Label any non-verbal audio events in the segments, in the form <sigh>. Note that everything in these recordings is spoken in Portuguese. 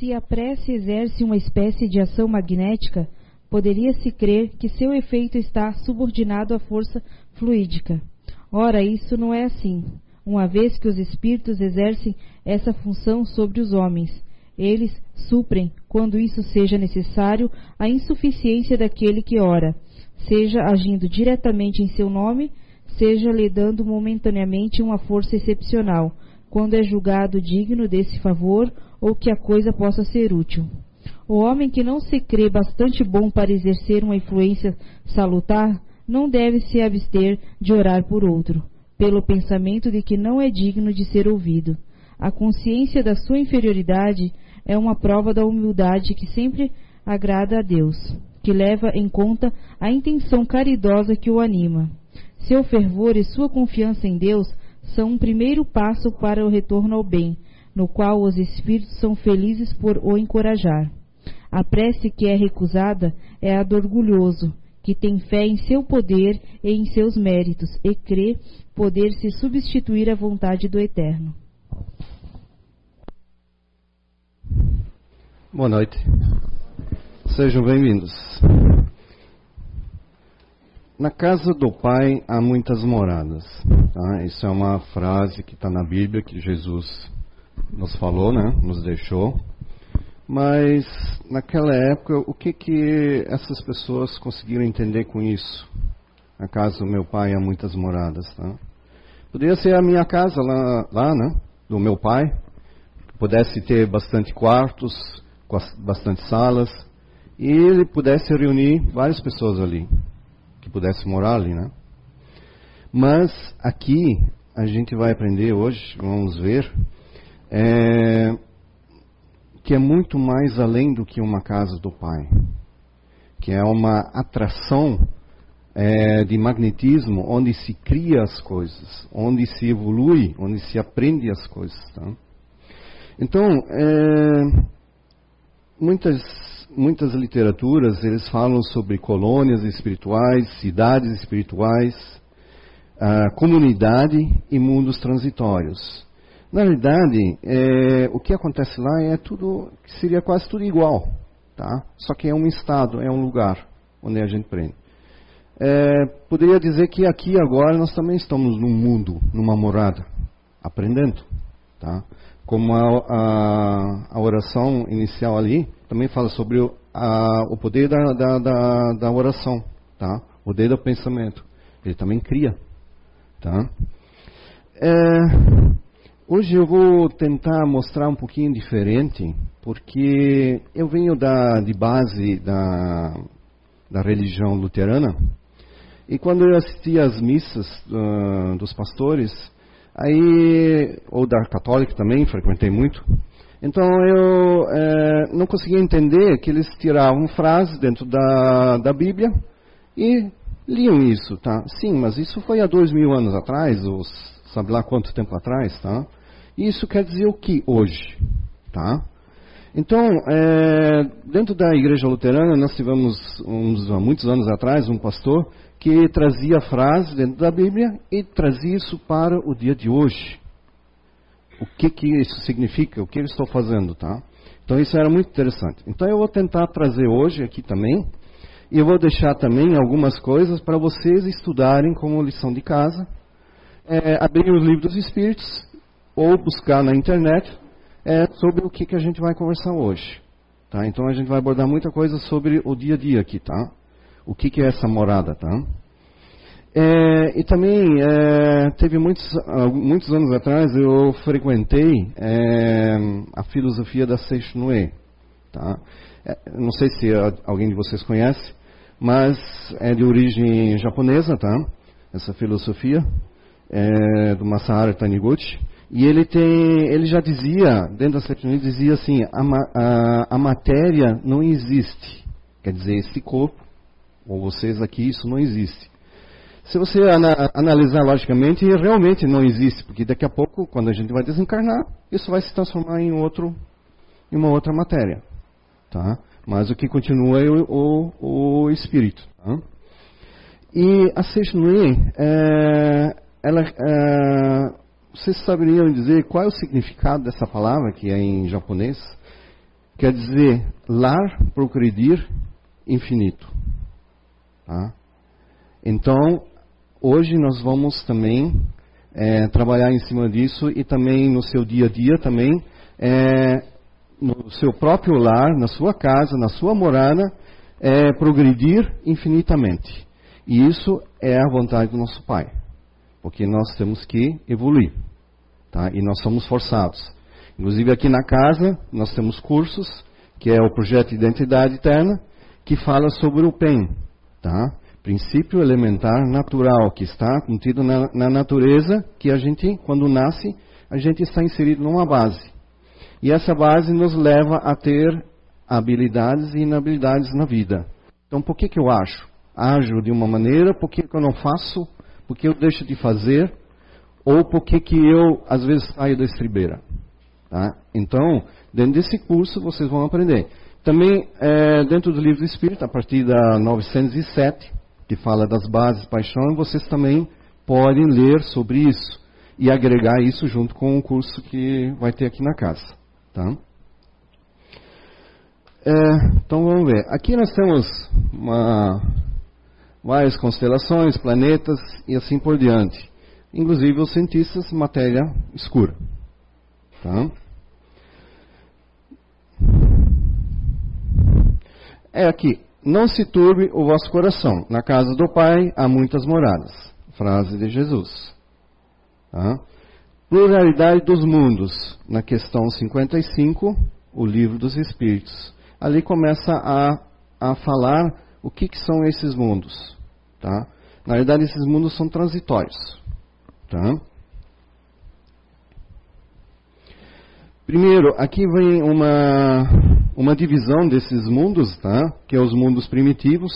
Se a prece exerce uma espécie de ação magnética, poderia-se crer que seu efeito está subordinado à força fluídica. Ora, isso não é assim, uma vez que os espíritos exercem essa função sobre os homens. Eles suprem, quando isso seja necessário, a insuficiência daquele que ora, seja agindo diretamente em seu nome, seja lhe dando momentaneamente uma força excepcional, quando é julgado digno desse favor ou que a coisa possa ser útil. O homem que não se crê bastante bom para exercer uma influência salutar, não deve se abster de orar por outro, pelo pensamento de que não é digno de ser ouvido. A consciência da sua inferioridade é uma prova da humildade que sempre agrada a Deus, que leva em conta a intenção caridosa que o anima. Seu fervor e sua confiança em Deus são um primeiro passo para o retorno ao bem, no qual os espíritos são felizes por o encorajar. A prece que é recusada é a do orgulhoso, que tem fé em seu poder e em seus méritos e crê poder se substituir à vontade do Eterno. Boa noite. Sejam bem-vindos. Na casa do Pai há muitas moradas. Tá? Isso é uma frase que está na Bíblia que Jesus nos falou, né? Nos deixou. Mas naquela época, o que que essas pessoas conseguiram entender com isso? Na casa do meu pai há muitas moradas, tá? Poderia ser a minha casa lá, lá né? Do meu pai, pudesse ter bastante quartos, bastante salas, e ele pudesse reunir várias pessoas ali que pudesse morar ali, né? Mas aqui a gente vai aprender hoje, vamos ver, é, que é muito mais além do que uma casa do Pai, que é uma atração é, de magnetismo onde se cria as coisas, onde se evolui, onde se aprende as coisas. Tá? Então, é, muitas muitas literaturas eles falam sobre colônias espirituais, cidades espirituais, comunidade e mundos transitórios. Na realidade, é, o que acontece lá é tudo, seria quase tudo igual, tá? Só que é um estado, é um lugar onde a gente prende. É, poderia dizer que aqui agora nós também estamos num mundo, numa morada, aprendendo, tá? Como a, a, a oração inicial ali, também fala sobre o, a, o poder da, da, da, da, oração, tá? O poder do pensamento. Ele também cria, tá? É, hoje eu vou tentar mostrar um pouquinho diferente, porque eu venho da, de base da, da religião luterana, e quando eu assistia às missas uh, dos pastores, aí, ou da católica também, frequentei muito, então eu é, não conseguia entender que eles tiravam frases dentro da, da Bíblia e liam isso, tá? Sim, mas isso foi há dois mil anos atrás, ou sabe lá quanto tempo atrás, tá? Isso quer dizer o que hoje, tá? Então, é, dentro da igreja luterana, nós tivemos, uns, muitos anos atrás, um pastor que trazia frases dentro da Bíblia e trazia isso para o dia de hoje o que, que isso significa, o que eu estou fazendo, tá? Então isso era muito interessante. Então eu vou tentar trazer hoje aqui também, e eu vou deixar também algumas coisas para vocês estudarem como lição de casa, é, abrir os livros dos Espíritos, ou buscar na internet é, sobre o que, que a gente vai conversar hoje. Tá? Então a gente vai abordar muita coisa sobre o dia a dia aqui, tá? O que, que é essa morada, tá? É, e também, é, teve muitos, muitos anos atrás, eu frequentei é, a filosofia da Seishnue. Tá? É, não sei se alguém de vocês conhece, mas é de origem japonesa, tá? Essa filosofia é do Masaharu Taniguchi. E ele tem, ele já dizia, dentro da Seishnue, dizia assim, a, a, a matéria não existe. Quer dizer, esse corpo, ou vocês aqui, isso não existe. Se você ana analisar logicamente, realmente não existe, porque daqui a pouco, quando a gente vai desencarnar, isso vai se transformar em outro, em uma outra matéria, tá? Mas o que continua é o, o, o espírito. Tá? E a Seishnui, é, ela, é, vocês saberiam dizer qual é o significado dessa palavra que é em japonês? quer dizer lar, progredir, infinito. Tá? Então, hoje nós vamos também é, trabalhar em cima disso e também no seu dia a dia também, é, no seu próprio lar, na sua casa, na sua morada, é, progredir infinitamente. E isso é a vontade do nosso Pai, porque nós temos que evoluir, tá? E nós somos forçados. Inclusive aqui na casa nós temos cursos, que é o projeto Identidade Eterna, que fala sobre o PEN, tá? Princípio elementar natural que está contido na, na natureza, que a gente, quando nasce, a gente está inserido numa base. E essa base nos leva a ter habilidades e inabilidades na vida. Então, por que, que eu acho? Ajo de uma maneira, por que, que eu não faço? Por que eu deixo de fazer? Ou por que, que eu, às vezes, saio da estribeira? Tá? Então, dentro desse curso, vocês vão aprender. Também, é, dentro do livro do Espírito, a partir da 907, que fala das bases paixão, vocês também podem ler sobre isso e agregar isso junto com o curso que vai ter aqui na casa. Tá? É, então vamos ver. Aqui nós temos uma, várias constelações, planetas e assim por diante. Inclusive os cientistas matéria escura. Tá? É aqui. Não se turbe o vosso coração. Na casa do Pai há muitas moradas. Frase de Jesus. Tá? Pluralidade dos mundos. Na questão 55, o livro dos Espíritos ali começa a, a falar o que, que são esses mundos. Tá? Na verdade, esses mundos são transitórios. Tá? Primeiro, aqui vem uma, uma divisão desses mundos, tá? que é os mundos primitivos,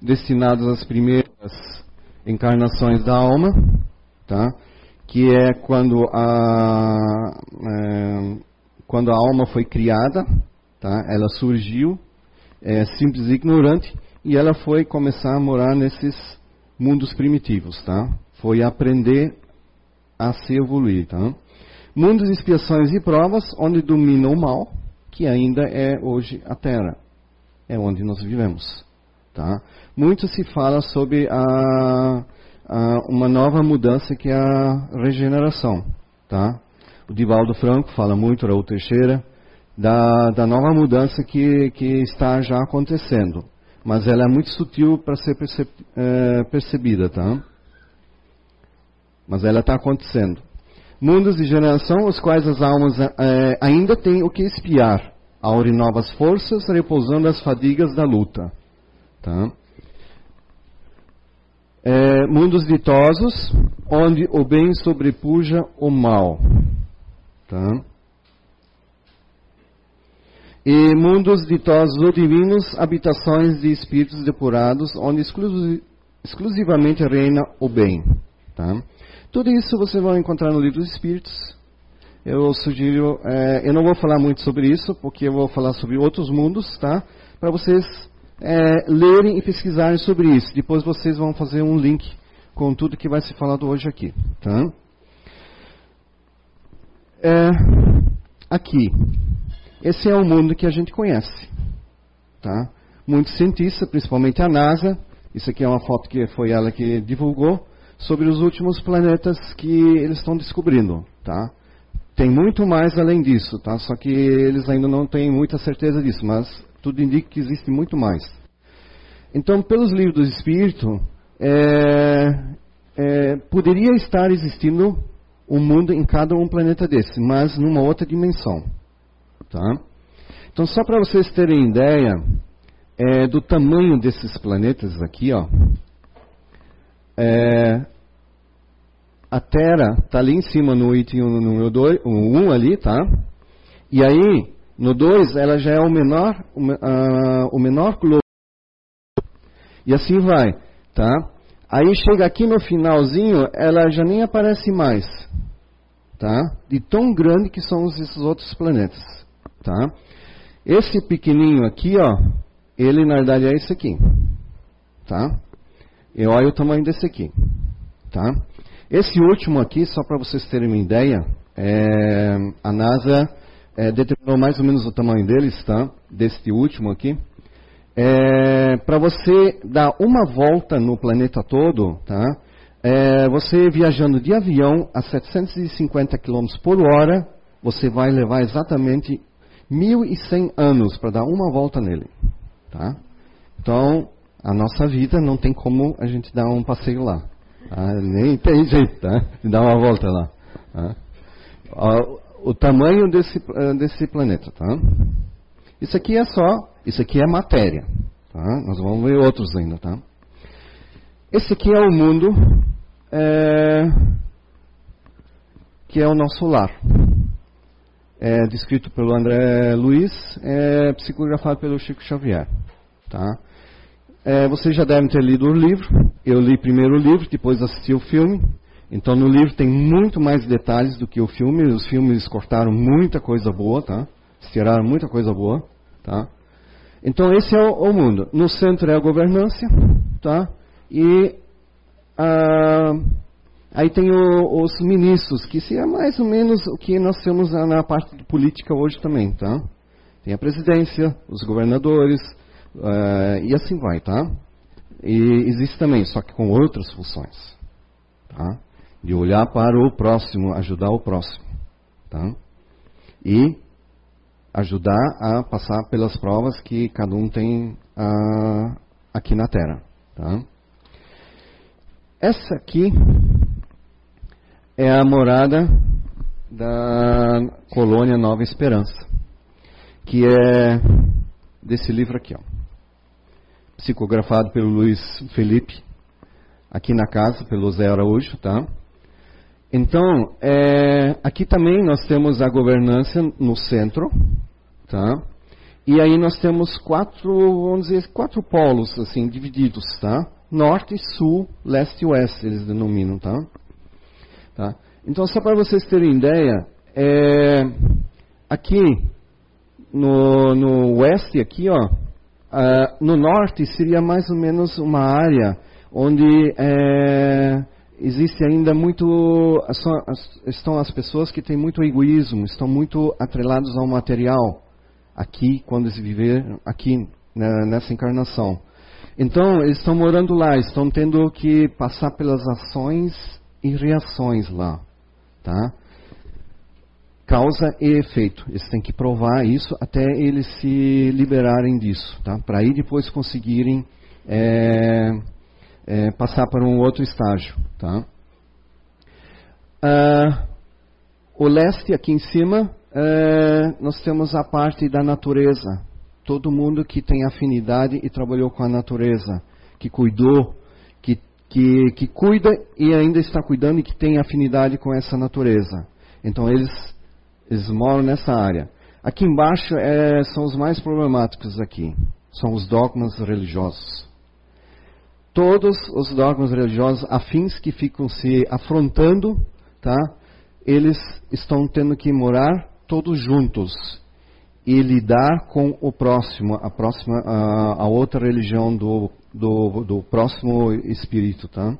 destinados às primeiras encarnações da alma, tá? que é quando a, é, quando a alma foi criada, Tá? Ela surgiu é, simples e ignorante e ela foi começar a morar nesses mundos primitivos. Tá? Foi aprender a se evoluir. Tá? Mundos de expiações e provas, onde domina o mal, que ainda é hoje a Terra. É onde nós vivemos. Tá? Muito se fala sobre a, a, uma nova mudança que é a regeneração. Tá? O Divaldo Franco fala muito, Raul Teixeira, da, da nova mudança que, que está já acontecendo. Mas ela é muito sutil para ser perceb, é, percebida, tá? Mas ela está acontecendo. Mundos de geração, os quais as almas é, ainda têm o que espiar, aurem novas forças, repousando as fadigas da luta. Tá? É, mundos ditosos, onde o bem sobrepuja o mal. Tá? E mundos ditosos ou divinos, habitações de espíritos depurados, onde exclusivamente reina o bem. Tá? Tudo isso você vai encontrar no livro dos Espíritos. Eu sugiro, é, eu não vou falar muito sobre isso, porque eu vou falar sobre outros mundos, tá? Para vocês é, lerem e pesquisarem sobre isso. Depois vocês vão fazer um link com tudo que vai ser falado hoje aqui, tá? É, aqui, esse é o mundo que a gente conhece. Tá? Muitos cientistas, principalmente a NASA, isso aqui é uma foto que foi ela que divulgou, sobre os últimos planetas que eles estão descobrindo. Tá? Tem muito mais além disso, tá? só que eles ainda não têm muita certeza disso, mas tudo indica que existe muito mais. Então, pelos livros do Espírito, é, é, poderia estar existindo um mundo em cada um planeta desse, mas numa outra dimensão. Tá? Então, só para vocês terem ideia é, do tamanho desses planetas aqui, ó, é, a Terra está ali em cima no item número 2, o 1 um ali, tá? E aí, no 2, ela já é o menor, o, uh, o menor globo. E assim vai, tá? Aí chega aqui no finalzinho, ela já nem aparece mais, tá? De tão grande que são esses outros planetas tá? Esse pequenininho aqui, ó, ele na verdade é esse aqui, tá? E olha o tamanho desse aqui, tá? Esse último aqui, só para vocês terem uma ideia, é, a NASA é, determinou mais ou menos o tamanho deles, tá? Deste último aqui. É, Para você dar uma volta no planeta todo, tá? É, você viajando de avião a 750 km por hora, você vai levar exatamente 1.100 anos para dar uma volta nele. Tá? Então, a nossa vida não tem como a gente dar um passeio lá. Tá? Nem tem jeito tá? de dar uma volta lá. Tá? O tamanho desse, eh, desse planeta. Tá? Isso aqui é só, isso aqui é matéria. Tá? Nós vamos ver outros ainda. Tá? Esse aqui é o mundo é, que é o nosso lar. É descrito pelo André Luiz, é psicografado pelo Chico Xavier. Tá? É, vocês já devem ter lido o livro. Eu li primeiro o livro, depois assisti o filme. Então no livro tem muito mais detalhes do que o filme. Os filmes cortaram muita coisa boa, tá? Tiraram muita coisa boa, tá? Então esse é o, o mundo. No centro é a governança, tá? E ah, aí tem o, os ministros, que se é mais ou menos o que nós temos na, na parte política hoje também, tá? Tem a presidência, os governadores, uh, e assim vai, tá? E existe também, só que com outras funções, tá? De olhar para o próximo, ajudar o próximo, tá? E ajudar a passar pelas provas que cada um tem uh, aqui na Terra, tá? Essa aqui é a morada da colônia Nova Esperança, que é desse livro aqui, ó, psicografado pelo Luiz Felipe, aqui na casa, pelo Zé Araújo, tá? Então, é, aqui também nós temos a governança no centro, tá? E aí nós temos quatro, vamos dizer, quatro polos, assim, divididos, tá? norte, sul, leste e oeste, eles denominam, tá? Tá? Então, só para vocês terem ideia, é, aqui no, no oeste, aqui, ó, uh, no norte seria mais ou menos uma área onde é, existe ainda muito, estão as pessoas que têm muito egoísmo, estão muito atrelados ao material, aqui, quando eles viver aqui, né, nessa encarnação. Então, eles estão morando lá, estão tendo que passar pelas ações e reações lá. Tá? Causa e efeito. Eles têm que provar isso até eles se liberarem disso. Tá? Para aí depois conseguirem é, é, passar para um outro estágio. Tá? Ah, o leste, aqui em cima, é, nós temos a parte da natureza todo mundo que tem afinidade e trabalhou com a natureza, que cuidou, que, que, cuida e ainda está cuidando e que tem afinidade com essa natureza. Então eles, eles moram nessa área. Aqui embaixo é, são os mais problemáticos aqui, são os dogmas religiosos. Todos os dogmas religiosos afins que ficam se afrontando, tá? Eles estão tendo que morar todos juntos e lidar com o próximo, a próxima, a, a outra religião do, do, do, próximo espírito, tá?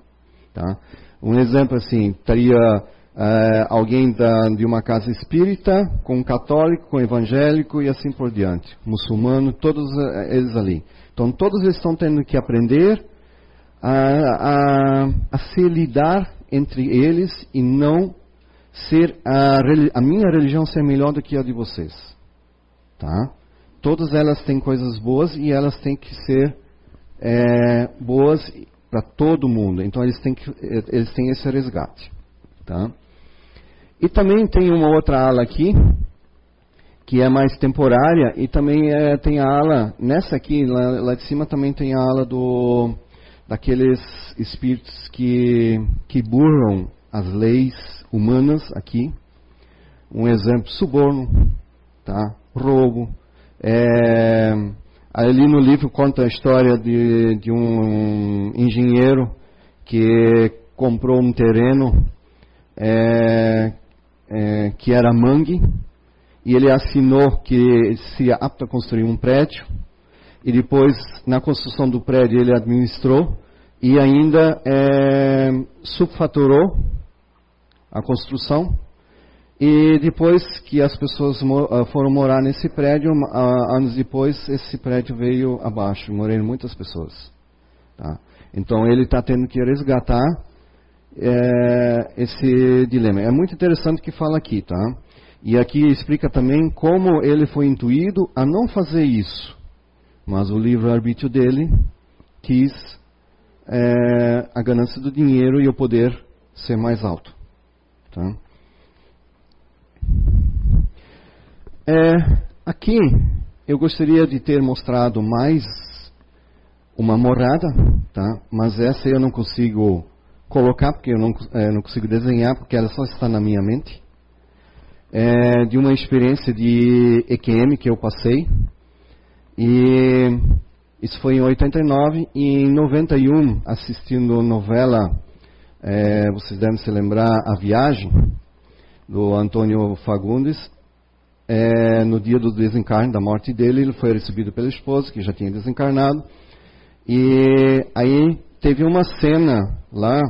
tá? Um exemplo assim, teria uh, alguém da, de uma casa espírita, com um católico, com um evangélico e assim por diante, muçulmano, todos uh, eles ali. Então todos eles estão tendo que aprender a, a, a se lidar entre eles e não ser a, a minha religião ser melhor do que a de vocês. Tá? Todas elas têm coisas boas e elas têm que ser é, boas para todo mundo. Então eles têm, que, eles têm esse resgate. Tá? E também tem uma outra ala aqui, que é mais temporária, e também é, tem a ala, nessa aqui, lá, lá, de cima também tem a ala do, daqueles espíritos que, que burlam as leis humanas aqui. Um exemplo, suborno, tá? Roubo. É, ali no livro conta a história de, de um engenheiro que comprou um terreno é, é, que era mangue e ele assinou que se apto a construir um prédio e depois na construção do prédio ele administrou e ainda é, subfaturou a construção E depois que as pessoas ah, foram morar nesse prédio, uh, anos depois, esse prédio veio abaixo, morreram muitas pessoas. Tá? Então ele está tendo que resgatar é, esse dilema. É muito interessante que fala aqui, tá? E aqui explica também como ele foi intuído a não fazer isso. Mas o livre-arbítrio dele quis é, a ganância do dinheiro e o poder ser mais alto. Tá? É, aqui eu gostaria de ter mostrado mais uma morada, tá? mas essa eu não consigo colocar porque eu não, é, não consigo desenhar porque ela só está na minha mente. É, de uma experiência de EQM que eu passei e isso foi em 89 e em 91 assistindo novela, é, vocês devem se lembrar a viagem do Antônio Fagundes, é, no dia do desencarne, da morte dele, ele foi recebido pela esposa, que já tinha desencarnado. E aí teve uma cena lá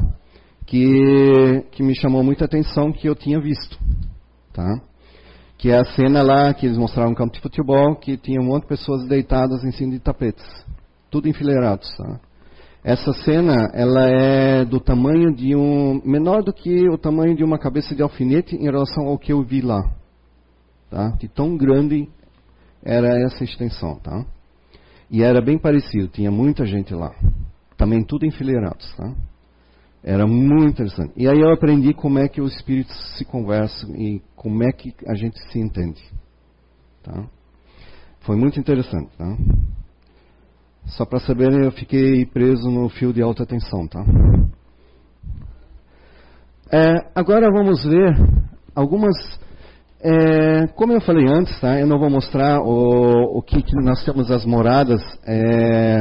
que, que me chamou muita atenção, que eu tinha visto. Tá? Que é a cena lá que eles mostraram um campo de futebol, que tinha um monte de pessoas deitadas em cima de tapetes. Tudo enfileirados. Tá? Essa cena, ela é do tamanho de um... menor do que o tamanho de uma cabeça de alfinete em relação ao que eu vi lá. Tá? Tão grande era essa extensão, tá? E era bem parecido, tinha muita gente lá. Também tudo enfileirados, tá? Era muito interessante. E aí eu aprendi como é que os espíritos se conversam e como é que a gente se entende. Tá? Foi muito interessante, tá? Só para saberem, eu fiquei preso no fio de alta tensão, tá? É, agora vamos ver algumas é, como eu falei antes, tá, eu não vou mostrar o, o que, que, nós temos as moradas é,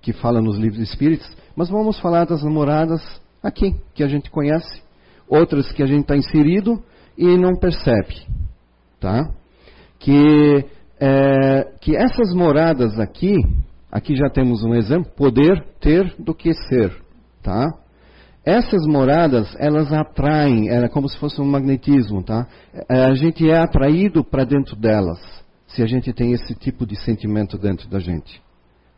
que fala nos livros espíritos, mas vamos falar das moradas aqui, que a gente conhece, outras que a gente está inserido e não percebe. Tá? Que, é, que essas moradas aqui, aqui já temos um exemplo, poder ter do que ser. Tá? Essas moradas, elas atraem, é como se fosse um magnetismo, tá? É, a gente é atraído para dentro delas, se a gente tem esse tipo de sentimento dentro da gente,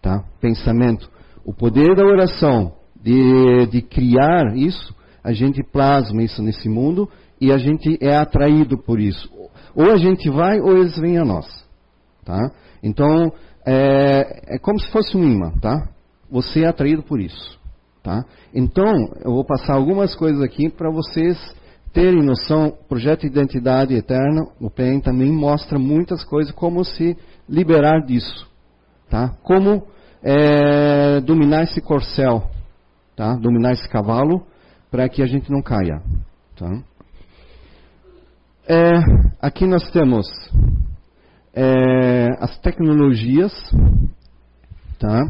tá? Pensamento. O poder da oração, de, de criar isso, a gente plasma isso nesse mundo e a gente é atraído por isso. Ou a gente vai ou eles vêm a nós, tá? Então, é, é como se fosse um imã, tá? Você é atraído por isso. Tá? Então, eu vou passar algumas coisas aqui para vocês terem noção. O projeto de Identidade Eterna, o PEN também mostra muitas coisas, como se liberar disso. Tá? Como é, dominar esse corcel, tá? dominar esse cavalo, para que a gente não caia. Tá? É, aqui nós temos é, as tecnologias, tá?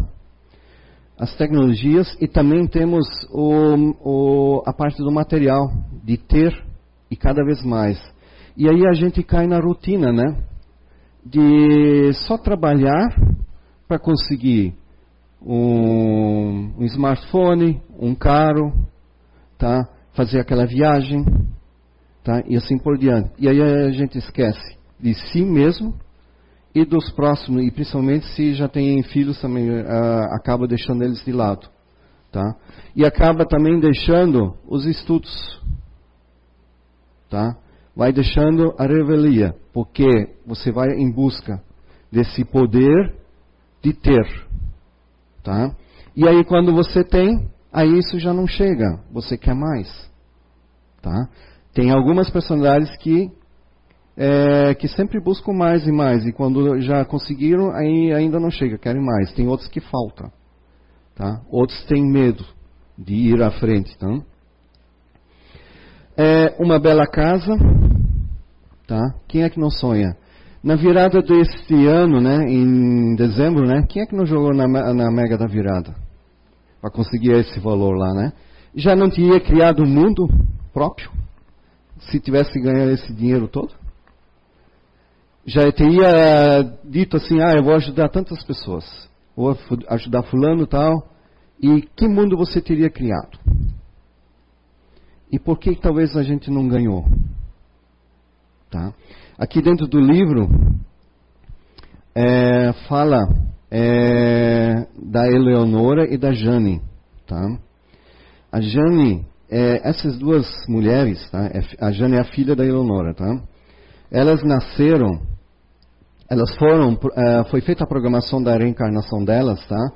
As tecnologias e também temos o, o, a parte do material, de ter e cada vez mais. E aí a gente cai na rotina, né? De só trabalhar para conseguir um, um, smartphone, um carro, tá? Fazer aquela viagem, tá? E assim por diante. E aí a gente esquece de si mesmo e dos próximos, e principalmente se já tem filhos também, uh, acaba deixando eles de lado. Tá? E acaba também deixando os estudos. Tá? Vai deixando a revelia, porque você vai em busca desse poder de ter. Tá? E aí quando você tem, aí isso já não chega, você quer mais. Tá? Tem algumas personalidades que é, que sempre buscam mais e mais, e quando já conseguiram, aí ainda não chega, querem mais. Tem outros que faltam. Tá? Outros têm medo de ir à frente. Tá? É uma bela casa. Tá? Quem é que não sonha? Na virada deste ano, né, em dezembro, né, quem é que não jogou na, na mega da virada? Para conseguir esse valor lá, né? Já não teria criado um mundo próprio? Se tivesse ganhado esse dinheiro todo? Já teria eh, dito assim, ah, eu vou ajudar tantas pessoas, vou ajudar fulano tal, e que mundo você teria criado? E por que talvez a gente não ganhou? Tá? Aqui dentro do livro é, fala é, da Eleonora e da Jane. Tá? A Jane, é, essas duas mulheres, tá? É, a Jane é a filha da Eleonora, tá? Elas nasceram, elas foram, é, foi feita a programação da reencarnação delas, tá?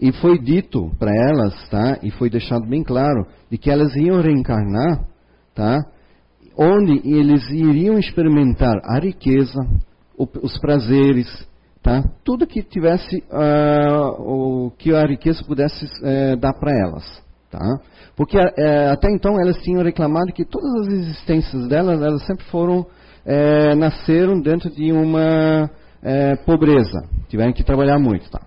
E foi dito para elas, tá? E foi deixado bem claro de que elas iam reencarnar, tá? Onde eles iriam experimentar a riqueza, o, os prazeres, tá? Tudo que tivesse, uh, o que a riqueza pudesse uh, dar para elas, tá? Porque uh, até então elas tinham reclamado que todas as existências delas, elas sempre foram eh, nasceram dentro de uma pobreza, tiveram que trabalhar muito, tá?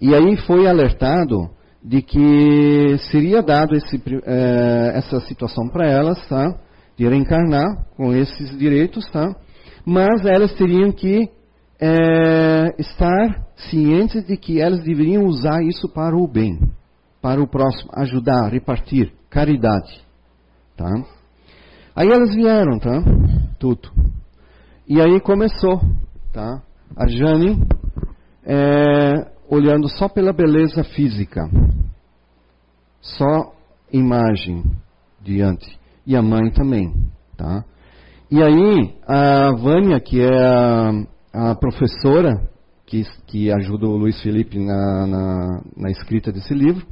E aí foi alertado de que seria dado esse, eh, essa situação para elas, tá? De reencarnar com esses direitos, tá? Mas elas teriam que eh, estar cientes de que elas deveriam usar isso para o bem, para o próximo, ajudar, repartir, caridade, tá? Aí elas vieram, tá? Tudo. E aí começou, tá? A é, olhando só pela beleza física, só imagem diante, e a mãe também, tá? E aí a Vânia, que é a, a professora que, que ajuda o Luiz Felipe na, na, na escrita desse livro,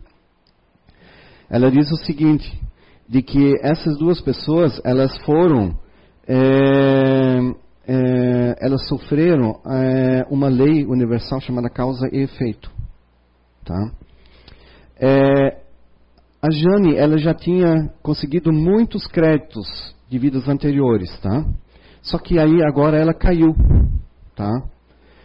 ela diz o seguinte, de que essas duas pessoas, elas foram é, é, elas sofreram é, uma lei universal chamada causa e efeito. Tá? É, a Jane ela já tinha conseguido muitos créditos de vidas anteriores, tá? Só que aí agora ela caiu, tá?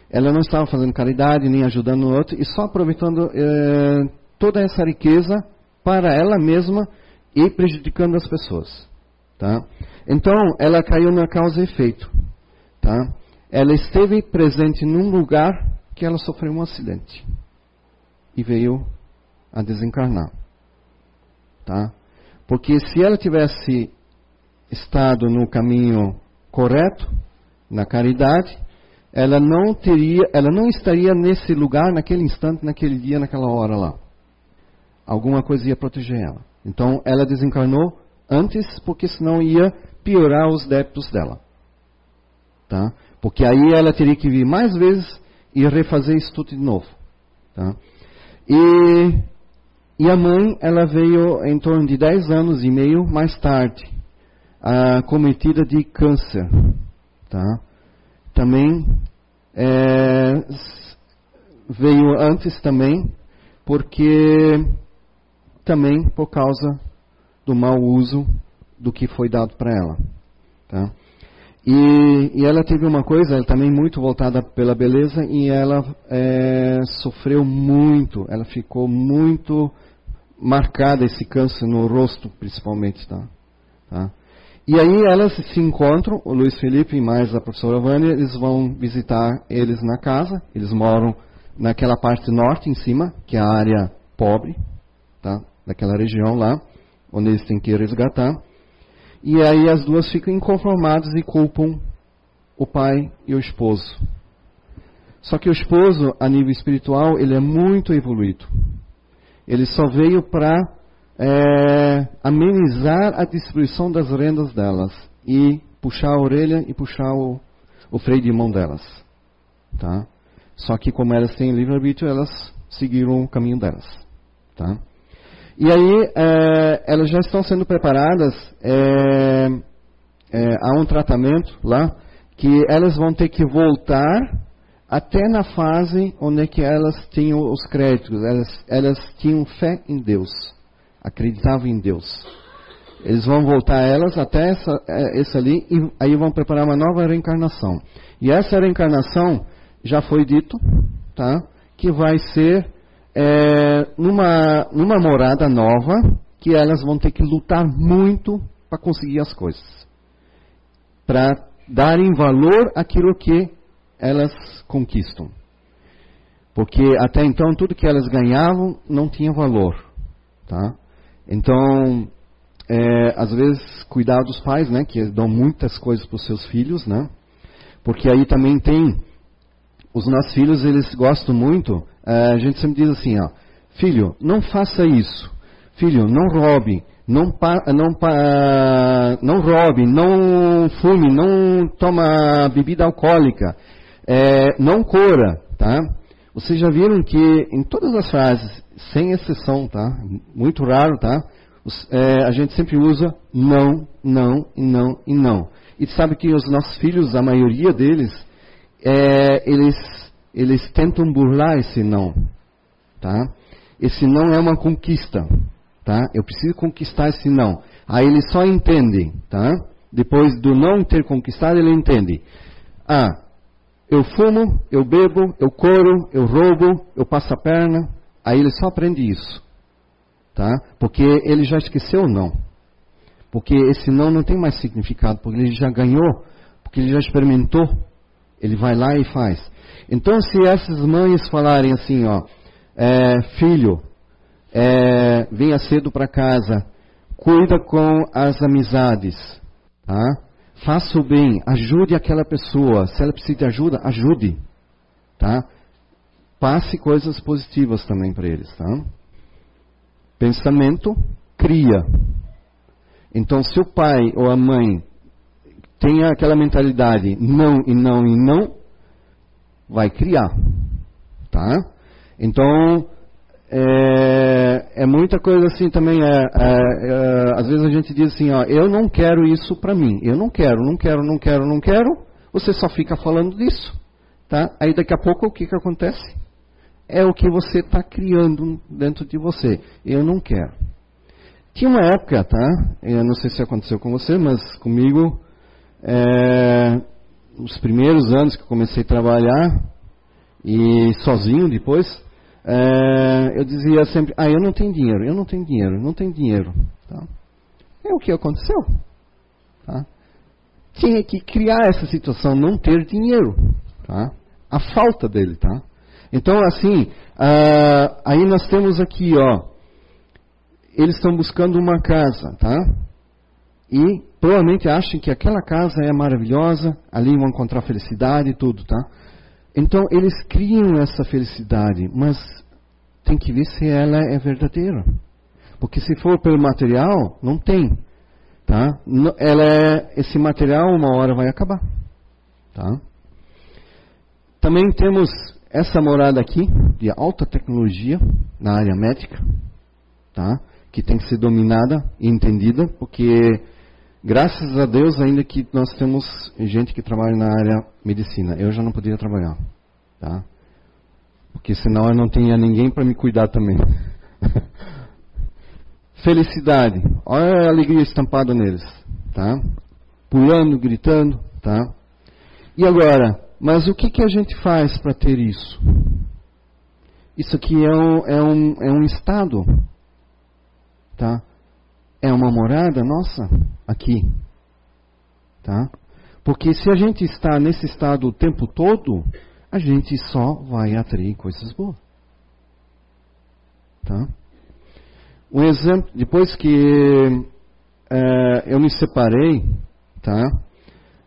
Ela não estava fazendo caridade nem ajudando o outro e só aproveitando é, toda essa riqueza para ela mesma e prejudicando as pessoas, tá? Então ela caiu na causa e efeito. Tá? Ela esteve presente num lugar que ela sofreu um acidente e veio a desencarnar. Tá? Porque se ela tivesse estado no caminho correto, na caridade, ela não teria, ela não estaria nesse lugar, naquele instante, naquele dia, naquela hora lá. Alguma coisa ia proteger ela. Então ela desencarnou antes, porque senão ia piorar os débitos dela. Tá? Porque aí ela teria que vir mais vezes e refazer isso tudo de novo. Tá? E, e a mãe, ela veio em torno de 10 anos e meio mais tarde, cometida de câncer. Tá? Também é, veio antes também, porque também por causa do mau uso do que foi dado para ela. Tá? E, e, ela teve uma coisa também muito voltada pela beleza e ela é, sofreu muito, ela ficou muito marcada esse câncer no rosto principalmente, tá? tá? E aí elas se encontram, o Luiz Felipe e mais a professora Vânia, eles vão visitar eles na casa, eles moram naquela parte norte em cima, que é a área pobre, tá? Daquela região lá, onde eles têm que resgatar. E aí as duas ficam inconformadas e culpam o pai e o esposo. Só que o esposo, a nível espiritual, ele é muito evoluído. Ele só veio para é, amenizar a destruição das rendas delas e puxar a orelha e puxar o, o freio de mão delas. Tá? Só que como elas têm livre-arbítrio, elas seguiram o caminho delas. Tá? E aí é, elas já estão sendo preparadas é, é, a um tratamento lá que elas vão ter que voltar até na fase onde é que elas tinham os créditos, elas, elas tinham fé em Deus, acreditavam em Deus. Eles vão voltar elas até essa, essa ali e aí vão preparar uma nova reencarnação. E essa reencarnação já foi dito, tá? Que vai ser é, numa, numa morada nova que elas vão ter que lutar muito para conseguir as coisas. Para darem valor àquilo que elas conquistam. Porque até então tudo que elas ganhavam não tinha valor. Tá? Então, é, às vezes, cuidar dos pais, né? Que dão muitas coisas para os seus filhos, né? Porque aí também tem os nossos filhos, eles gostam muito. É, a gente sempre diz assim, ó, filho, não faça isso. Filho, não roube. Não, não, não roube, não fume, não toma bebida alcoólica, é, não cora, tá? Vocês já viram que em todas as frases, sem exceção, tá? Muito raro, tá? É, a gente sempre usa não, não e não e não. E sabe que os nossos filhos, a maioria deles, é, eles, eles tentam burlar esse não, tá? Esse não é uma conquista, tá? Eu preciso conquistar esse não. Aí eles só entendem, tá? Depois do não ter conquistado, ele entende. Ah, eu fumo, eu bebo, eu coro, eu roubo, eu passo a perna. Aí ele só aprende isso. Tá? Porque ele já esqueceu o não. Porque esse não não tem mais significado, porque ele já ganhou, porque ele já experimentou. Ele vai lá e faz. Então, se essas mães falarem assim, ó, é, filho, é, venha cedo para casa, cuida com as amizades, tá? Faça o bem, ajude aquela pessoa. Se ela precisa de ajuda, ajude. Tá? Passe coisas positivas também para eles. Tá? Pensamento cria. Então, se o pai ou a mãe tem aquela mentalidade não e não e não, vai criar. Tá? Então, é, é, muita coisa assim também. É, é, é, às vezes a gente diz assim, ó, eu não quero isso para mim. Eu não quero, não quero, não quero, não quero. Você só fica falando disso, tá? Aí daqui a pouco o que que acontece? É o que você está criando dentro de você. Eu não quero. Tinha uma época, tá? Eu não sei se aconteceu com você, mas comigo, é, os primeiros anos que eu comecei a trabalhar e sozinho depois é, eu dizia sempre, ah, eu não tenho dinheiro, eu não tenho dinheiro, não tenho dinheiro. Tá? É o que aconteceu. Tá? Tinha que criar essa situação, não ter dinheiro. Tá? A falta dele, tá? Então, assim, uh, aí nós temos aqui, ó, eles estão buscando uma casa, tá? E provavelmente acham que aquela casa é maravilhosa, ali vão encontrar felicidade e tudo, tá? Então eles criam essa felicidade, mas tem que ver se ela é verdadeira. Porque se for pelo material, não tem. Tá? Ela é, esse material uma hora vai acabar. Tá? Também temos essa morada aqui, de alta tecnologia, na área médica, tá? que tem que ser dominada e entendida, porque Graças a Deus ainda que nós temos gente que trabalha na área medicina. Eu já não poderia trabalhar, tá? Porque senão eu não tinha ninguém para me cuidar também. <laughs> Felicidade. Olha a alegria estampada neles, tá? Pulando, gritando, tá? E agora, mas o que, que a gente faz para ter isso? Isso aqui é um, é um, é um estado, tá? É uma morada nossa aqui. Tá? Porque se a gente está nesse estado o tempo todo, a gente só vai atrair coisas boas. Tá? Um exemplo, depois que é, eu me separei, tá?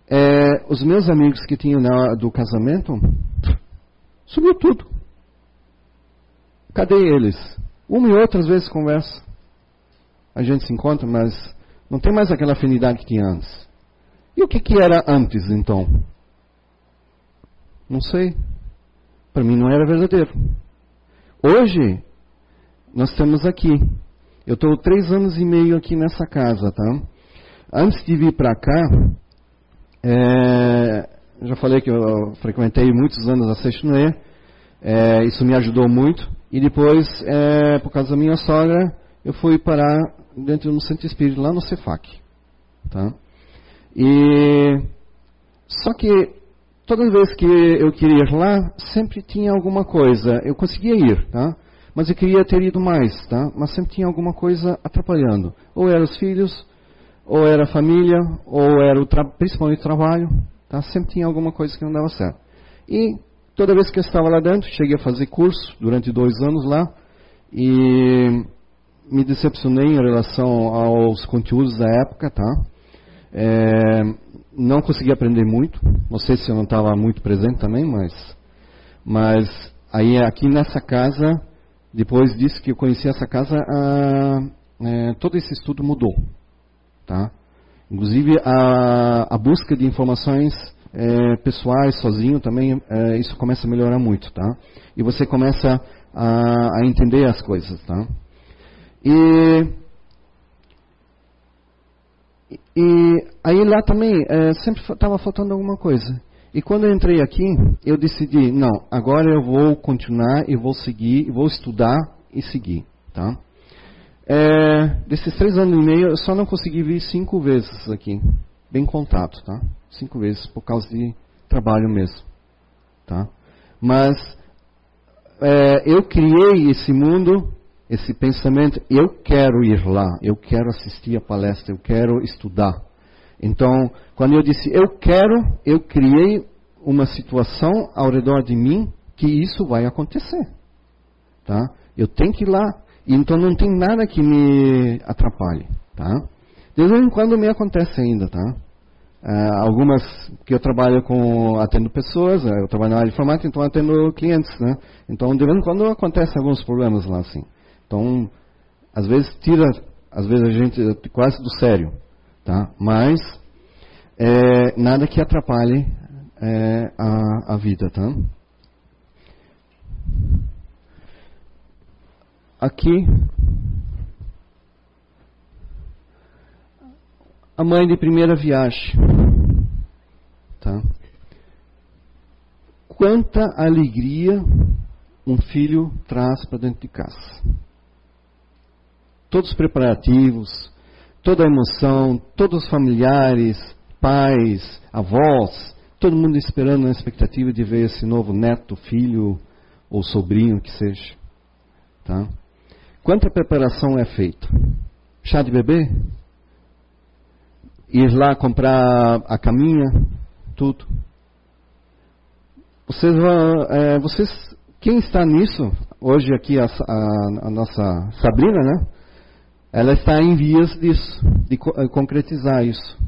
É, os meus amigos que tinham na, do casamento, sumiu tudo. Cadê eles? Uma e outras vezes conversa a gente se encontra, mas não tem mais aquela afinidade que tinha antes. E o que, que era antes, então? Não sei. Para mim não era verdadeiro. Hoje, nós estamos aqui. Eu estou três anos e meio aqui nessa casa, tá? Antes de vir para cá, é, já falei que eu frequentei muitos anos a Seixonoé, é, isso me ajudou muito. E depois, é, por causa da minha sogra, eu fui parar dentro do centro espírita, lá no Cefac. Tá? E só que toda vez que eu queria ir lá, sempre tinha alguma coisa. Eu conseguia ir, tá? Mas eu queria ter ido mais, tá? Mas sempre tinha alguma coisa atrapalhando. Ou eram os filhos, ou era a família, ou era o principalmente o trabalho, tá? Sempre tinha alguma coisa que não dava certo. E toda vez que eu estava lá dentro, cheguei a fazer curso durante dois anos lá, e me decepcionei em relação aos conteúdos da época, tá? É, não consegui aprender muito. Não sei se eu não estava muito presente também, mas, mas aí aqui nessa casa, depois disso que eu conheci essa casa, é, todo esse estudo mudou, tá? Inclusive a, a busca de informações é, pessoais sozinho também é, isso começa a melhorar muito, tá? E você começa a, a entender as coisas, tá? E e aí lá também é, sempre estava faltando alguma coisa. E quando eu entrei aqui, eu decidi, não, agora eu vou continuar e vou seguir, vou estudar e seguir, tá? É, desses três anos e meio, eu só não consegui vir cinco vezes aqui, bem contado, tá? Cinco vezes por causa de trabalho mesmo, tá? Mas é, eu criei esse mundo esse pensamento, eu quero ir lá, eu quero assistir a palestra, eu quero estudar. Então, quando eu disse eu quero, eu criei uma situação ao redor de mim que isso vai acontecer. Tá? Eu tenho que ir lá. Então não tem nada que me atrapalhe. Tá? De vez em quando me acontece ainda, tá? Uh, algumas que eu trabalho com atendo pessoas, eu trabalho na área de informática, então atendo clientes, né? Então de vez em quando acontecem alguns problemas lá assim. Então, às vezes tira, às vezes a gente quase do sério, tá? Mas é, nada que atrapalhe é, a, a vida, tá? Aqui a mãe de primeira viagem, tá? Quanta alegria um filho traz para dentro de casa todos os preparativos, toda a emoção, todos os familiares, pais, avós, todo mundo esperando na expectativa de ver esse novo neto, filho ou sobrinho que seja. Tá? Quanta preparação é feita? Chá de bebê? Ir lá comprar a caminha? Tudo. Vocês vão, é, vocês, quem está nisso? Hoje aqui a, a, a nossa Sabrina, né? Ela está em vias disso, de eh, concretizar isso.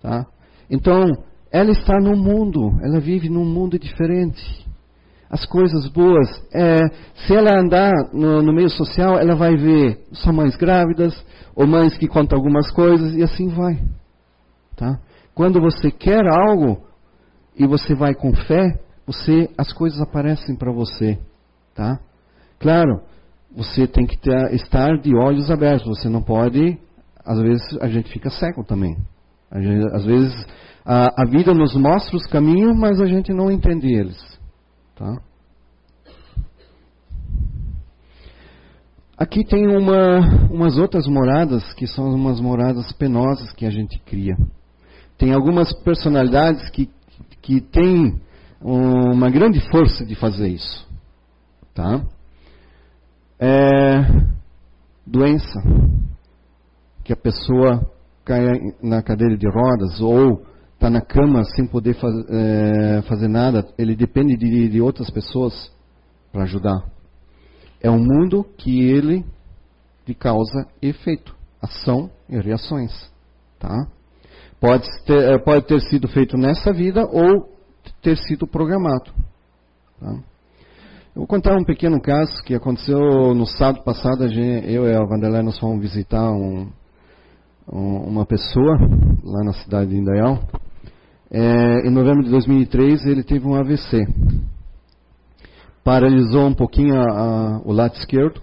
Tá? Então, ela está no mundo, ela vive num mundo diferente. As coisas boas, é, se ela andar no, no, meio social, ela vai ver só mães grávidas, ou mães que contam algumas coisas, e assim vai. Tá? Quando você quer algo, e você vai com fé, você, as coisas aparecem para você. Tá? Claro, você tem que ter, estar de olhos abertos. Você não pode. Às vezes a gente fica cego também. Gente, às vezes a, a, vida nos mostra os caminhos, mas a gente não entende eles. Tá? Aqui tem uma, umas outras moradas que são umas moradas penosas que a gente cria. Tem algumas personalidades que, que têm uma grande força de fazer isso. Tá? É doença, que a pessoa cai na cadeira de rodas ou está na cama sem poder faz, é, fazer nada, ele depende de, de outras pessoas para ajudar. É um mundo que ele de causa e efeito, ação e reações, tá? Pode ter, pode ter sido feito nessa vida ou ter sido programado. Tá? Eu vou contar um pequeno caso que aconteceu no sábado passado. Eu e a Vanderlei nós fomos visitar um, um, uma pessoa lá na cidade de Indaial. É, em novembro de 2003 ele teve um AVC. Paralisou um pouquinho a, a, o lado esquerdo.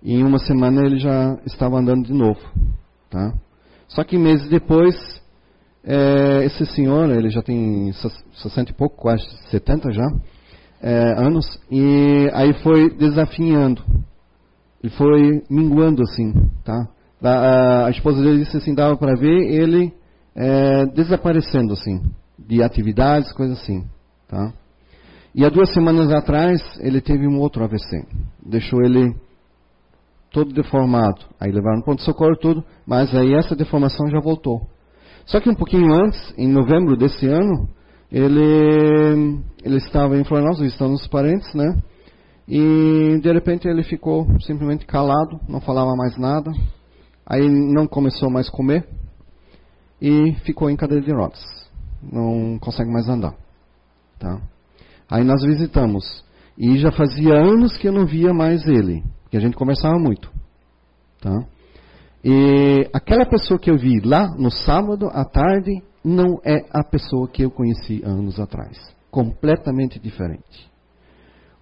E em uma semana ele já estava andando de novo. Tá? Só que meses depois, é, esse senhor, ele já tem 60 e pouco, quase 70 já é, anos, e aí foi desafinhando. Ele foi minguando assim, tá? A, a esposa dele disse assim, dava para ver ele é, desaparecendo assim, de atividades, coisas assim, tá? E há duas semanas atrás ele teve um outro AVC, deixou ele todo deformado. Aí levaram no ponto de socorro tudo, mas aí essa deformação já voltou. Só que um pouquinho antes, em novembro desse ano, ele, ele estava em Florianópolis, visitando os parentes, né? E de repente ele ficou simplesmente calado, não falava mais nada. Aí não começou mais a comer e ficou em cadeira de rodas. Não consegue mais andar. Tá? Aí nós visitamos. E já fazia anos que eu não via mais ele, porque a gente conversava muito. Tá? E aquela pessoa que eu vi lá no sábado à tarde não é a pessoa que eu conheci anos atrás. Completamente diferente.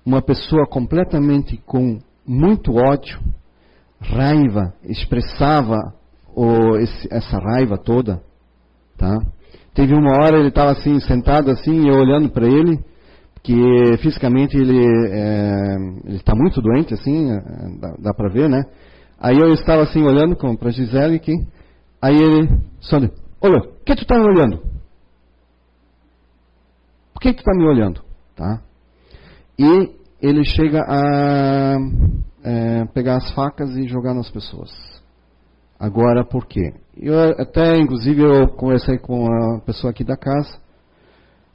Uma pessoa completamente com muito ódio, raiva, expressava esse, essa raiva toda. Tá? Teve uma hora ele estava assim, sentado assim, eu olhando para ele, que fisicamente ele é, está muito doente, assim, é, dá, dá para ver, né? Aí eu estava assim olhando para Gisele aqui, aí ele só olha, o que tu está me olhando? Por que tu está me olhando? Tá? E ele chega a é, pegar as facas e jogar nas pessoas. Agora, por quê? Eu até, inclusive, eu conversei com a pessoa aqui da casa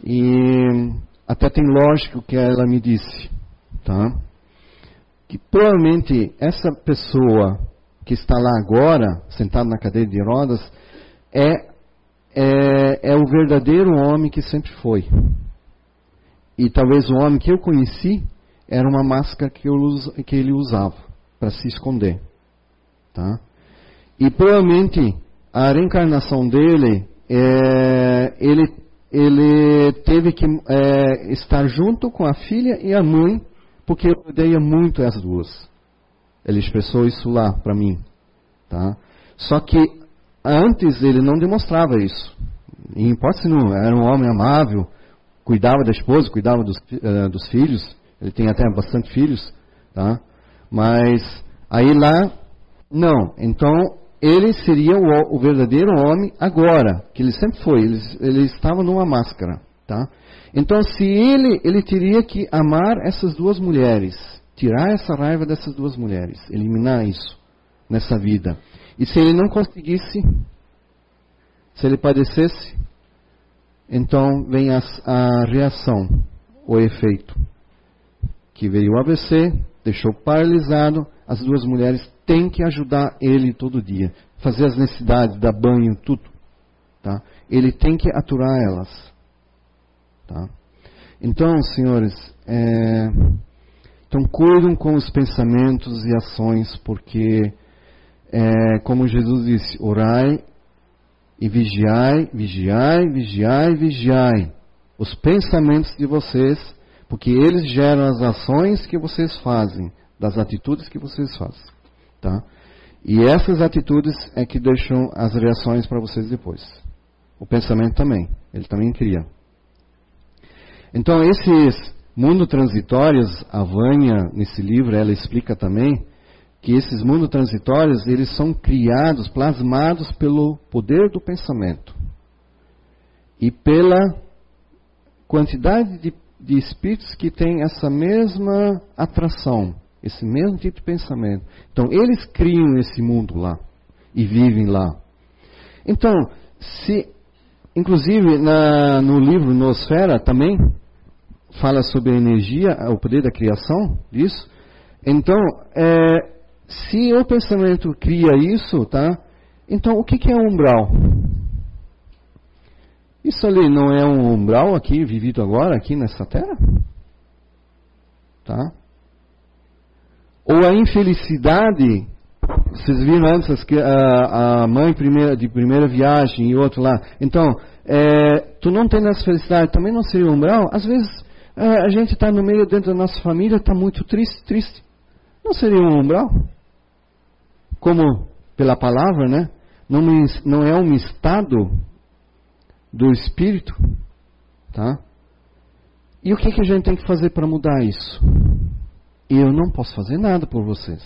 e até tem lógico o que ela me disse, tá? Que provavelmente essa pessoa que está lá agora, sentada na cadeira de rodas, é, é, é o verdadeiro homem que sempre foi. E talvez o homem que eu conheci era uma máscara que, eu, que ele usava para se esconder. Tá? E provavelmente a reencarnação dele, é, ele ele teve que é, estar junto com a filha e a mãe, porque eu odeia muito as duas. Ele expressou isso lá para mim. Tá? Só que antes ele não demonstrava isso. Em hipótese não, era um homem amável, cuidava da esposa, cuidava dos, uh, dos filhos. Ele tem até bastante filhos. Tá? Mas aí lá, não. Então ele seria o, o, verdadeiro homem agora, que ele sempre foi, ele, ele estava numa máscara, tá? Então, se ele, ele teria que amar essas duas mulheres, tirar essa raiva dessas duas mulheres, eliminar isso nessa vida. E se ele não conseguisse, se ele padecesse, então vem a, a reação, o efeito, que veio o AVC, deixou paralisado, as duas mulheres tem que ajudar ele todo dia. Fazer as necessidades, dar banho, tudo. Tá? Ele tem que aturar elas. Tá? Então, senhores, é, então cuidam com os pensamentos e ações, porque, é, como Jesus disse, orai e vigiai, vigiai, vigiai, vigiai os pensamentos de vocês, porque eles geram as ações que vocês fazem, das atitudes que vocês fazem. Tá? E essas atitudes é que deixam as reações para vocês depois. O pensamento também, ele também cria. Então, esses mundos transitórios, a Vânia, nesse livro, ela explica também que esses mundos transitórios, eles são criados, plasmados pelo poder do pensamento. E pela quantidade de, de espíritos que têm essa mesma atração esse mesmo tipo de pensamento. Então, eles criam esse mundo lá e vivem lá. Então, se, inclusive na, no livro Nosfera também fala sobre a energia, o poder da criação disso. Então, é, se o pensamento cria isso, tá? Então, o que, que é um umbral? Isso ali não é um umbral aqui, vivido agora, aqui nessa terra? Tá? Ou a infelicidade, vocês viram antes que a, a mãe primeira, de primeira viagem e outro lá. Então, é, tu não tem essa felicidade, também não seria umbral? Às vezes é, a gente está no meio dentro da nossa família, está muito triste, triste. Não seria um umbral? Como pela palavra, né? Não, não é um estado do espírito, tá? E o que, que a gente tem que fazer para mudar isso? eu não posso fazer nada por vocês.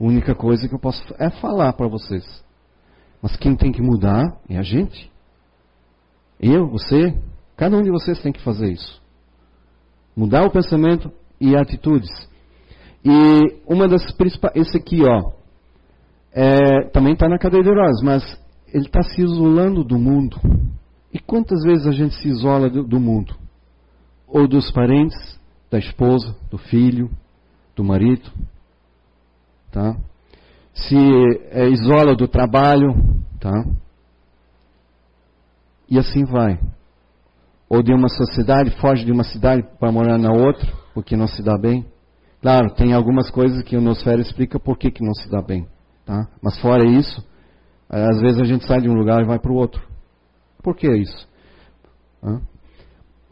A única coisa que eu posso é falar para vocês. Mas quem tem que mudar é a gente. Eu, você, cada um de vocês tem que fazer isso. Mudar o pensamento e atitudes. E uma das principais, esse aqui, ó, é, também está na cadeia de heróis, mas ele está se isolando do mundo. E quantas vezes a gente se isola do, do mundo? Ou dos parentes, da esposa, do filho, do marido, tá? Se é, isola do trabalho, tá? E assim vai. Ou de uma sociedade, foge de uma cidade para morar na outra, porque não se dá bem. Claro, tem algumas coisas que o Nosfera explica por que, que não se dá bem. Tá? Mas fora isso, às vezes a gente sai de um lugar e vai para o outro. Por que isso?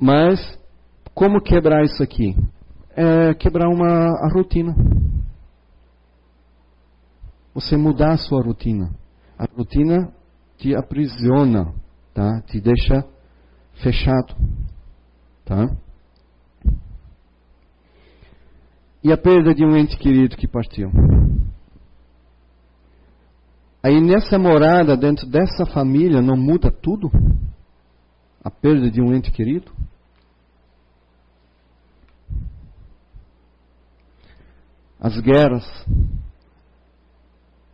Mas, como quebrar isso aqui? É quebrar uma, a rotina. Você mudar a sua rotina. A rotina te aprisiona, tá? te deixa fechado. Tá? E a perda de um ente querido que partiu. Aí nessa morada, dentro dessa família, não muda tudo? A perda de um ente querido? As guerras,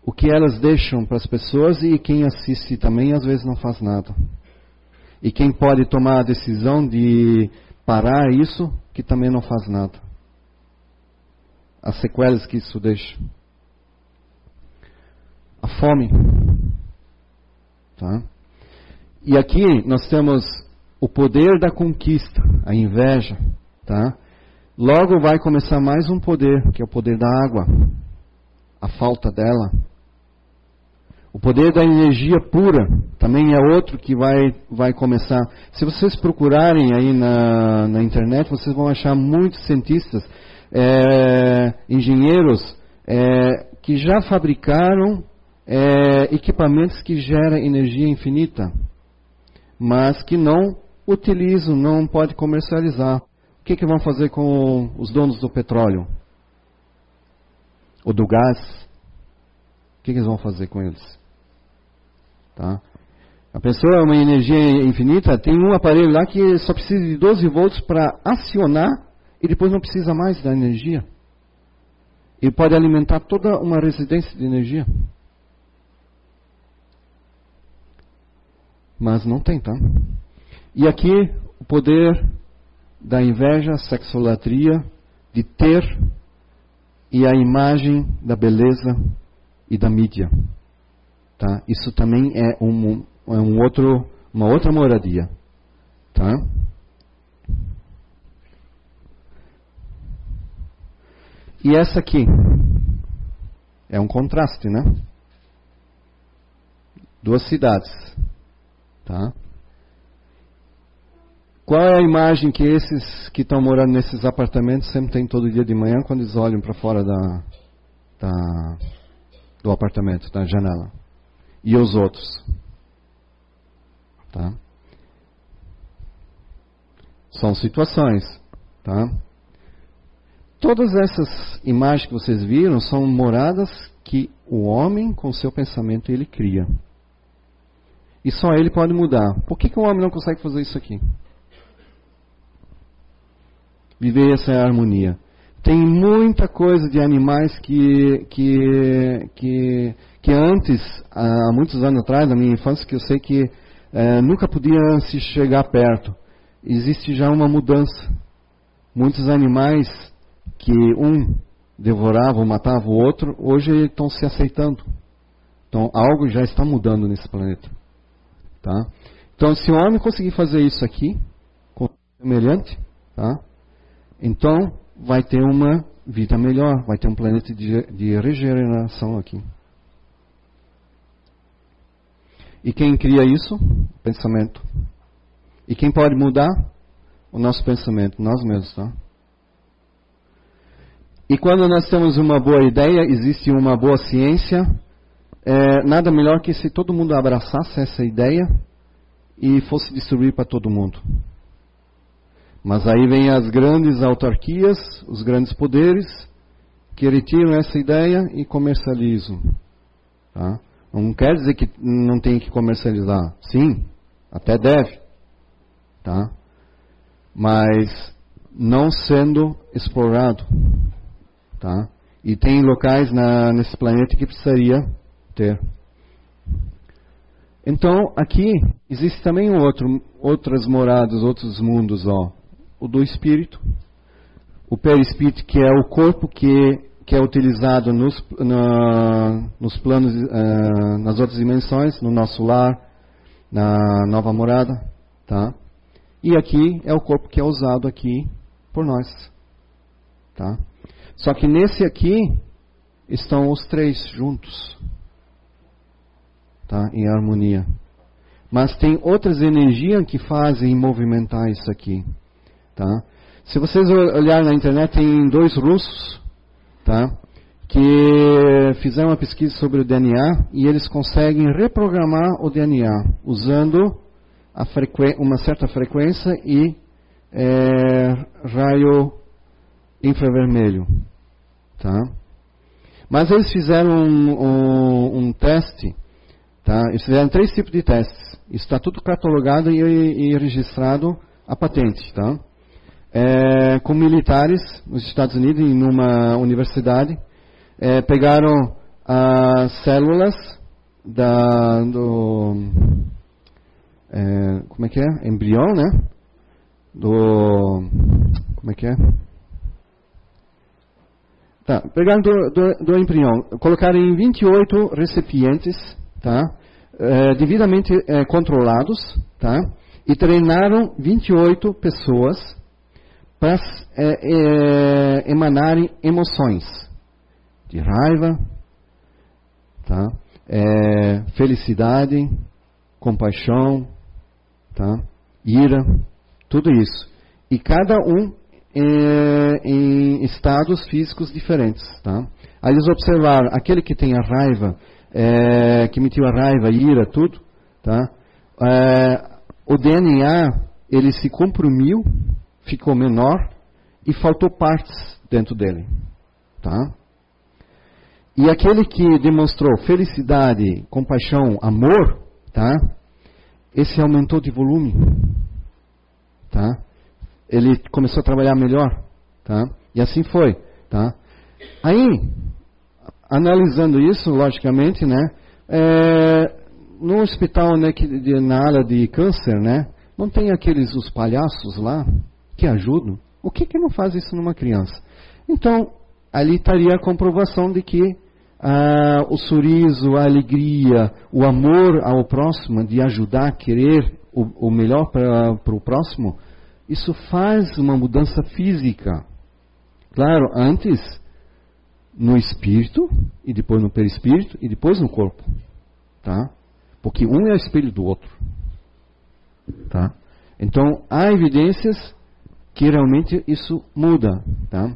o que elas deixam para as pessoas e quem assiste também às vezes não faz nada. E quem pode tomar a decisão de parar isso, que também não faz nada. As sequelas que isso deixa. A fome. Tá? E aqui nós temos o poder da conquista, a inveja. Tá? Logo vai começar mais um poder, que é o poder da água. A falta dela. O poder da energia pura também é outro que vai, vai começar. Se vocês procurarem aí na, na internet, vocês vão achar muitos cientistas, é, engenheiros, é, que já fabricaram é, equipamentos que geram energia infinita, mas que não utilizam, não pode comercializar. O que, que vão fazer com os donos do petróleo? Ou do gás? O que, que eles vão fazer com eles? Tá? A pessoa é uma energia infinita, tem um aparelho lá que só precisa de 12 volts para acionar e depois não precisa mais da energia. E pode alimentar toda uma residência de energia. Mas não tem, tá? E aqui o poder da inveja, sexolatria, de ter e a imagem da beleza e da mídia. Tá? Isso também é, um, é um outro, uma outra moradia. Tá? E essa aqui é um contraste, né? Duas cidades. Tá? Qual é a imagem que esses que estão morando nesses apartamentos sempre têm todo dia de manhã quando eles olham para fora da, da, do apartamento, da janela? e os outros. Tá? São situações. Tá? Todas essas imagens que vocês viram são moradas que o homem, com seu pensamento, ele cria. E só ele pode mudar. Por que, que o homem não consegue fazer isso aqui? Viver essa harmonia. Tem muita coisa de animais que, que, que que antes, há muitos anos atrás, na minha infância, que eu sei que é, nunca podia se chegar perto. Existe já uma mudança. Muitos animais que um devorava ou matava o outro, hoje estão se aceitando. Então algo já está mudando nesse planeta. Tá? Então se o homem conseguir fazer isso aqui, com semelhante, tá? então vai ter uma vida melhor, vai ter um planeta de, de regeneração aqui. E quem cria isso? Pensamento. E quem pode mudar? O nosso pensamento, nós mesmos, tá? E quando nós temos uma boa ideia, existe uma boa ciência, é, nada melhor que se todo mundo abraçasse essa ideia e fosse distribuir para todo mundo. Mas aí vem as grandes autarquias, os grandes poderes, que retiram essa ideia e comercializam. Tá? Não quer dizer que não tem que comercializar. Sim, até deve. Tá? Mas não sendo explorado. Tá? E tem locais na, nesse planeta que precisaria ter. Então, aqui existe também outro, outras moradas, outros mundos, ó. O do espírito. o perispírito, que é o corpo que, que é utilizado nos, na, nos planos, uh, nas outras dimensões, no nosso lar, na nova morada, tá? E aqui é o corpo que é usado aqui por nós, tá? Só que nesse aqui estão os três juntos, tá? Em harmonia. Mas tem outras energias que fazem movimentar isso aqui, tá? Se vocês olharem na internet, tem dois russos, tá? Que fizeram uma pesquisa sobre o DNA e eles conseguem reprogramar o DNA usando uma certa frequência e é, raio infravermelho, tá? Mas eles fizeram um, um, um teste, tá? Eles fizeram três tipos de testes. Está tudo catalogado e, e, registrado a patente, tá? É, com militares nos Estados Unidos, em uma universidade, é, pegaram as células da, do, é, como é que é? Embrião, né? Do, como é que é? Tá, pegaram do, do, do embrião, colocaram em 28 recipientes, tá? é, devidamente é, controlados, tá? E treinaram 28 pessoas para é, emanarem emoções de raiva, tá? felicidade, compaixão, tá? ira, tudo isso. E cada um em estados físicos diferentes. Tá? Aí eles observaram aquele que tem a raiva é, que emitiu a raiva, ira, tudo, tá? É, o DNA, ele se comprimiu, ficou menor e faltou partes dentro dele, tá? E aquele que demonstrou felicidade, compaixão, amor, tá? Esse aumentou de volume, tá? Ele começou a trabalhar melhor, tá? E assim foi, tá? Aí, analisando isso, logicamente, né, é, no hospital né, que, de, na área de câncer, né, não tem aqueles os palhaços lá que ajudam? O que que não faz isso numa criança? Então, ali estaria a comprovação de que ah, o sorriso, a alegria, o amor ao próximo, de ajudar, querer o, o melhor para o próximo, isso faz uma mudança física. Claro, antes no espírito e depois no perispírito e depois no corpo, tá? Porque um é o espelho do outro, tá? Então há evidências que realmente isso muda, tá?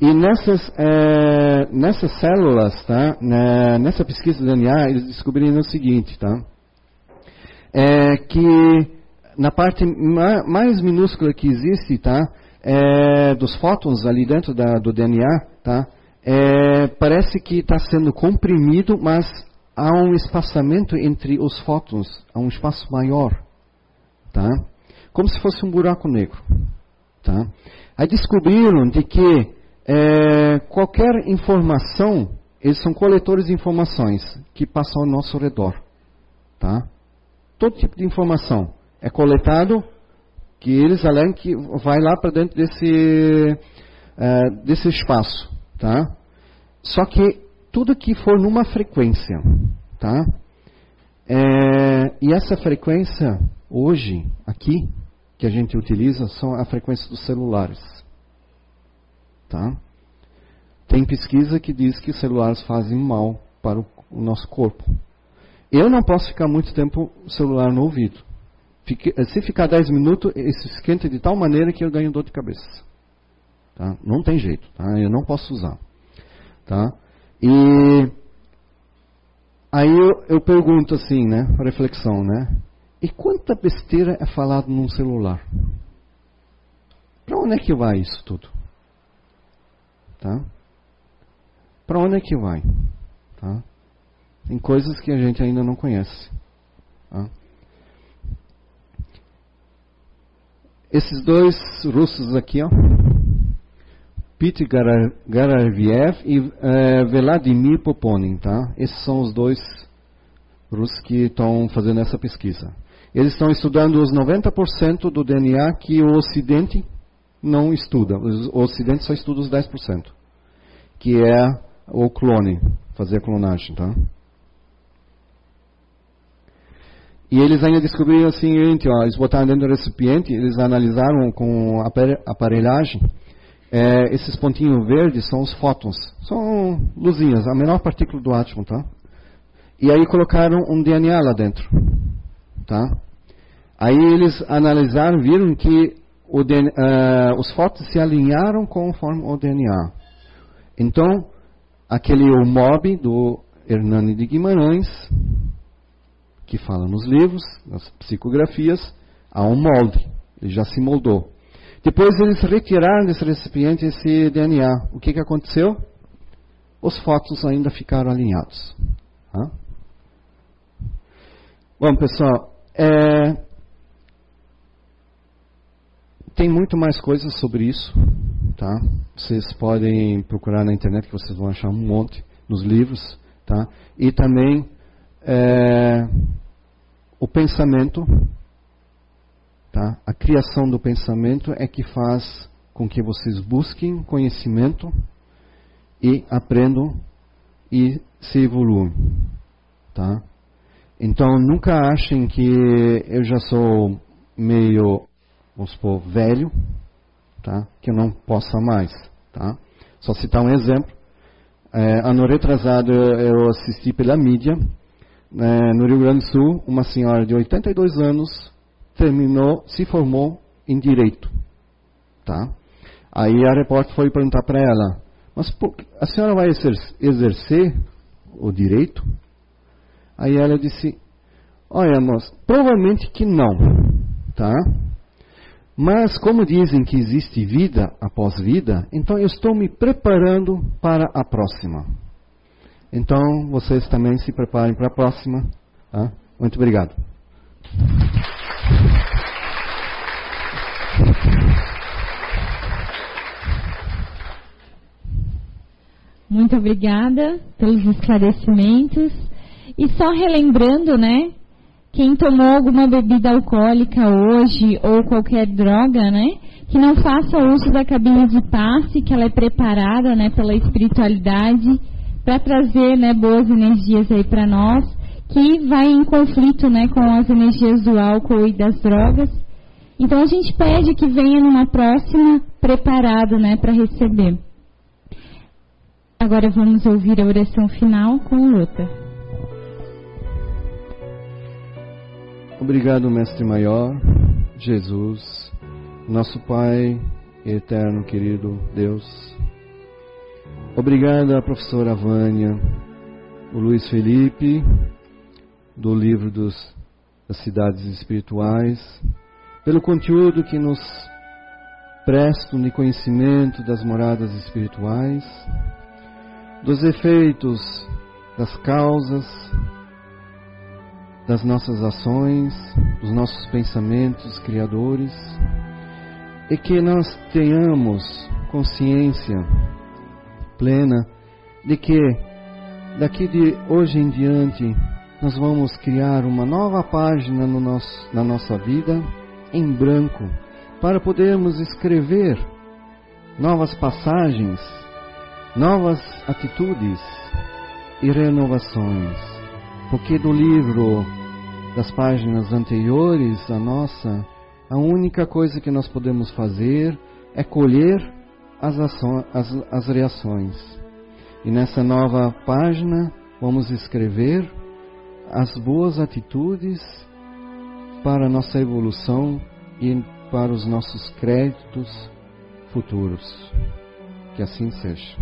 E nessas, é, nessas células, tá? Nessa pesquisa do DNA, eles descobriram o seguinte, tá? É que na parte mais minúscula que existe, tá? É, dos fótons ali dentro da, do DNA, tá? é, parece que está sendo comprimido, mas há um espaçamento entre os fótons, há um espaço maior, tá? Como se fosse um buraco negro, tá? Aí descobriram de que é, qualquer informação, eles são coletores de informações que passam ao nosso redor, tá? Todo tipo de informação é coletado que eles alegam que vai lá para dentro desse, é, desse espaço, tá? Só que tudo que for numa frequência, tá? É, e essa frequência hoje aqui que a gente utiliza são a frequência dos celulares, tá? Tem pesquisa que diz que celulares fazem mal para o, o nosso corpo. Eu não posso ficar muito tempo celular no ouvido. Fique, se ficar 10 minutos, isso esquenta de tal maneira que eu ganho dor de cabeça. Tá? Não tem jeito, tá? eu não posso usar. Tá? E aí eu, eu pergunto assim, né, reflexão, né? E quanta besteira é falado num celular? Para onde é que vai isso tudo? Tá? Para onde é que vai? Tá? Tem coisas que a gente ainda não conhece. Tá? Esses dois russos aqui, ó, Pete Garaviev e uh, Vladimir Poponin, tá? Esses são os dois russos que estão fazendo essa pesquisa. Eles estão estudando os 90% do DNA que o Ocidente não estuda. O Ocidente só estuda os 10%, que é o clone, fazer a clonagem, tá? E eles ainda descobriram o seguinte, ó, eles botaram dentro do recipiente, eles analisaram com aparelhagem, é, esses pontinhos verdes são os fótons, são luzinhas, a menor partícula do átomo, tá? E aí colocaram um DNA lá dentro, tá? Aí eles analisaram, viram que DNA, uh, os fótons se alinharam conforme o DNA. Então, aquele o MOB do Hernani de Guimarães, que fala nos livros, nas psicografias, há um molde, ele já se moldou. Depois eles retiraram desse recipiente esse DNA. O que, que aconteceu? Os fótons ainda ficaram alinhados. Bom, pessoal, é... tem muito mais coisas sobre isso. Tá? Vocês podem procurar na internet que vocês vão achar um monte nos livros. Tá? E também é, o pensamento, tá? a criação do pensamento é que faz com que vocês busquem conhecimento e aprendam e se evoluam. Tá? Então nunca achem que eu já sou meio, vamos supor, velho, tá? que eu não possa mais. Tá? Só citar um exemplo. É, ano retrasado eu assisti pela mídia é, no Rio Grande do Sul, uma senhora de 82 anos terminou, se formou em direito, tá? Aí a repórter foi perguntar para ela, mas a senhora vai exercer o direito? Aí ela disse, olha moça, provavelmente que não, tá? Mas como dizem que existe vida após vida, então eu estou me preparando para a próxima. Então, vocês também se preparem para a próxima. Tá? Muito obrigado. Muito obrigada pelos esclarecimentos. E só relembrando, né? Quem tomou alguma bebida alcoólica hoje ou qualquer droga, né? Que não faça uso da cabine de passe, que ela é preparada, né, pela espiritualidade para trazer né, boas energias aí para nós, que vai em conflito né, com as energias do álcool e das drogas. Então a gente pede que venha numa próxima preparado né, para receber. Agora vamos ouvir a oração final com Luta. Obrigado, Mestre Maior, Jesus, nosso Pai eterno, querido Deus. Obrigado à professora Vânia, o Luiz Felipe, do livro dos, das Cidades Espirituais, pelo conteúdo que nos prestam de conhecimento das moradas espirituais, dos efeitos, das causas, das nossas ações, dos nossos pensamentos criadores, e que nós tenhamos consciência plena de que daqui de hoje em diante nós vamos criar uma nova página no nosso, na nossa vida em branco para podermos escrever novas passagens, novas atitudes e renovações. Porque do livro das páginas anteriores a nossa, a única coisa que nós podemos fazer é colher as, ações, as, as reações. E nessa nova página vamos escrever as boas atitudes para nossa evolução e para os nossos créditos futuros. Que assim seja.